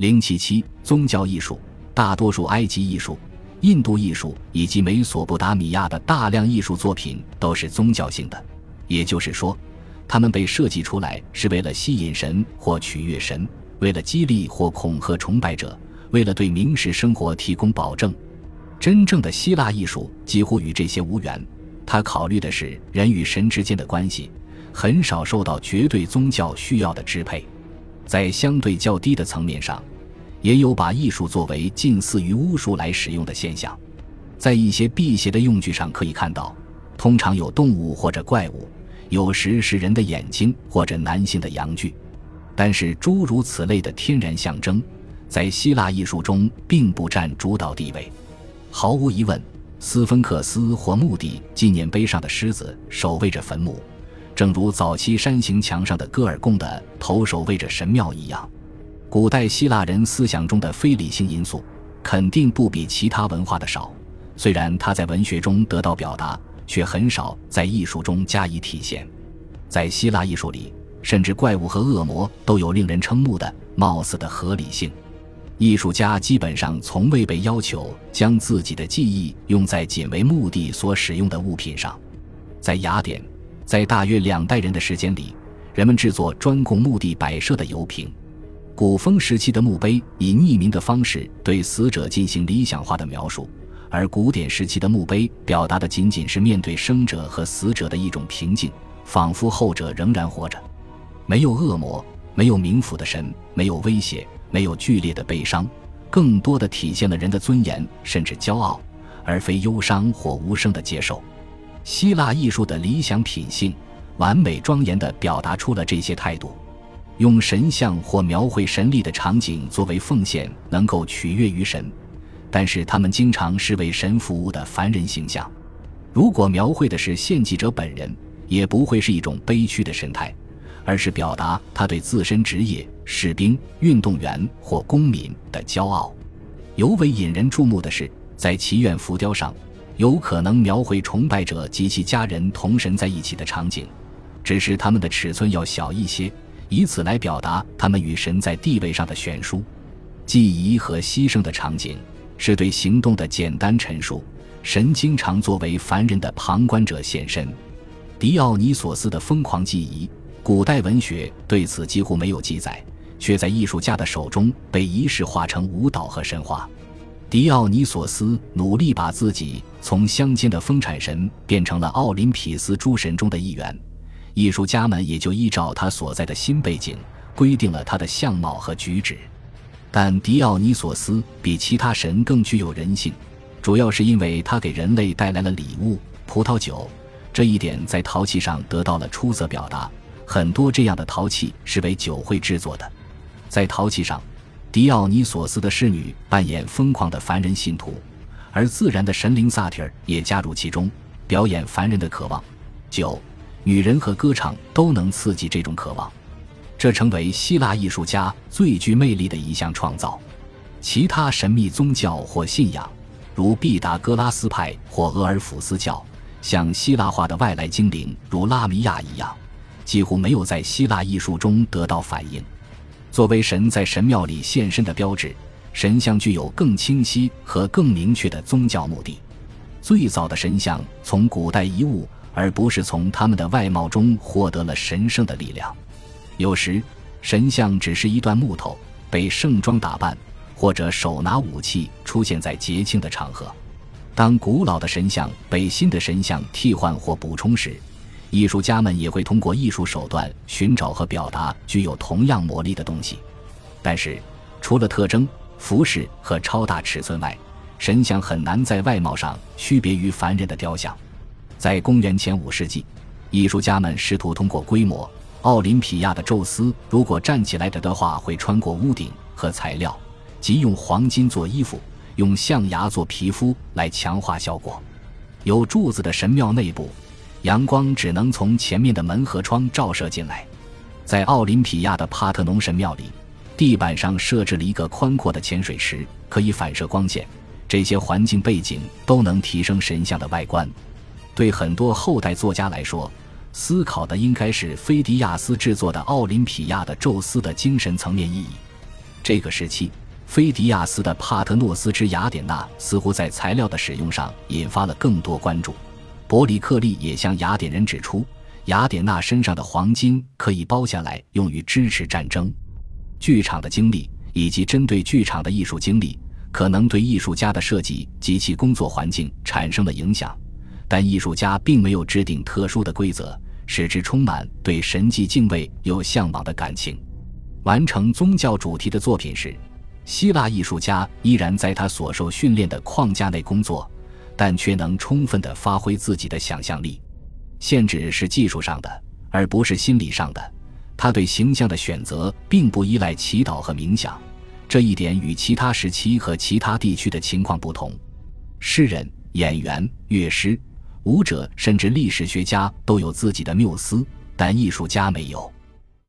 零七七宗教艺术，大多数埃及艺术、印度艺术以及美索不达米亚的大量艺术作品都是宗教性的，也就是说，他们被设计出来是为了吸引神或取悦神，为了激励或恐吓崇拜者，为了对民事生活提供保证。真正的希腊艺术几乎与这些无缘，他考虑的是人与神之间的关系，很少受到绝对宗教需要的支配。在相对较低的层面上，也有把艺术作为近似于巫术来使用的现象。在一些辟邪的用具上可以看到，通常有动物或者怪物，有时是人的眼睛或者男性的阳具。但是诸如此类的天然象征，在希腊艺术中并不占主导地位。毫无疑问，斯芬克斯或墓地纪念碑上的狮子守卫着坟墓，正如早期山形墙上的戈尔贡的头守卫着神庙一样。古代希腊人思想中的非理性因素肯定不比其他文化的少，虽然它在文学中得到表达，却很少在艺术中加以体现。在希腊艺术里，甚至怪物和恶魔都有令人瞠目的貌似的合理性。艺术家基本上从未被要求将自己的记忆用在仅为目的所使用的物品上。在雅典，在大约两代人的时间里，人们制作专供墓地摆设的油瓶。古风时期的墓碑以匿名的方式对死者进行理想化的描述，而古典时期的墓碑表达的仅仅是面对生者和死者的一种平静，仿佛后者仍然活着。没有恶魔，没有冥府的神，没有威胁。没有剧烈的悲伤，更多的体现了人的尊严，甚至骄傲，而非忧伤或无声的接受。希腊艺术的理想品性，完美庄严地表达出了这些态度。用神像或描绘神力的场景作为奉献，能够取悦于神，但是他们经常是为神服务的凡人形象。如果描绘的是献祭者本人，也不会是一种悲屈的神态。而是表达他对自身职业——士兵、运动员或公民的骄傲。尤为引人注目的是，在祈愿浮雕上，有可能描绘崇拜者及其家人同神在一起的场景，只是他们的尺寸要小一些，以此来表达他们与神在地位上的悬殊。祭仪和牺牲的场景是对行动的简单陈述，神经常作为凡人的旁观者现身。狄奥尼索斯的疯狂祭仪。古代文学对此几乎没有记载，却在艺术家的手中被仪式化成舞蹈和神话。狄奥尼索斯努力把自己从乡间的丰产神变成了奥林匹斯诸神中的一员，艺术家们也就依照他所在的新背景规定了他的相貌和举止。但狄奥尼索斯比其他神更具有人性，主要是因为他给人类带来了礼物——葡萄酒，这一点在陶器上得到了出色表达。很多这样的陶器是为酒会制作的，在陶器上，狄奥尼索斯的侍女扮演疯狂的凡人信徒，而自然的神灵萨提尔也加入其中，表演凡人的渴望。酒、女人和歌唱都能刺激这种渴望，这成为希腊艺术家最具魅力的一项创造。其他神秘宗教或信仰，如毕达哥拉斯派或俄尔甫斯教，像希腊化的外来精灵，如拉米亚一样。几乎没有在希腊艺术中得到反映。作为神在神庙里现身的标志，神像具有更清晰和更明确的宗教目的。最早的神像从古代遗物，而不是从他们的外貌中获得了神圣的力量。有时，神像只是一段木头，被盛装打扮，或者手拿武器出现在节庆的场合。当古老的神像被新的神像替换或补充时，艺术家们也会通过艺术手段寻找和表达具有同样魔力的东西，但是除了特征、服饰和超大尺寸外，神像很难在外貌上区别于凡人的雕像。在公元前五世纪，艺术家们试图通过规模，奥林匹亚的宙斯如果站起来的的话，会穿过屋顶和材料，即用黄金做衣服，用象牙做皮肤来强化效果。有柱子的神庙内部。阳光只能从前面的门和窗照射进来。在奥林匹亚的帕特农神庙里，地板上设置了一个宽阔的潜水池，可以反射光线。这些环境背景都能提升神像的外观。对很多后代作家来说，思考的应该是菲迪亚斯制作的奥林匹亚的宙斯的精神层面意义。这个时期，菲迪亚斯的帕特诺斯之雅典娜似乎在材料的使用上引发了更多关注。伯里克利也向雅典人指出，雅典娜身上的黄金可以包下来用于支持战争。剧场的经历以及针对剧场的艺术经历，可能对艺术家的设计及其工作环境产生了影响，但艺术家并没有制定特殊的规则，使之充满对神迹敬畏又向往的感情。完成宗教主题的作品时，希腊艺术家依然在他所受训练的框架内工作，但却能充分地发挥自己的想象力。限制是技术上的，而不是心理上的。他对形象的选择并不依赖祈祷和冥想，这一点与其他时期和其他地区的情况不同。诗人、演员、乐师、舞者，甚至历史学家都有自己的缪斯，但艺术家没有。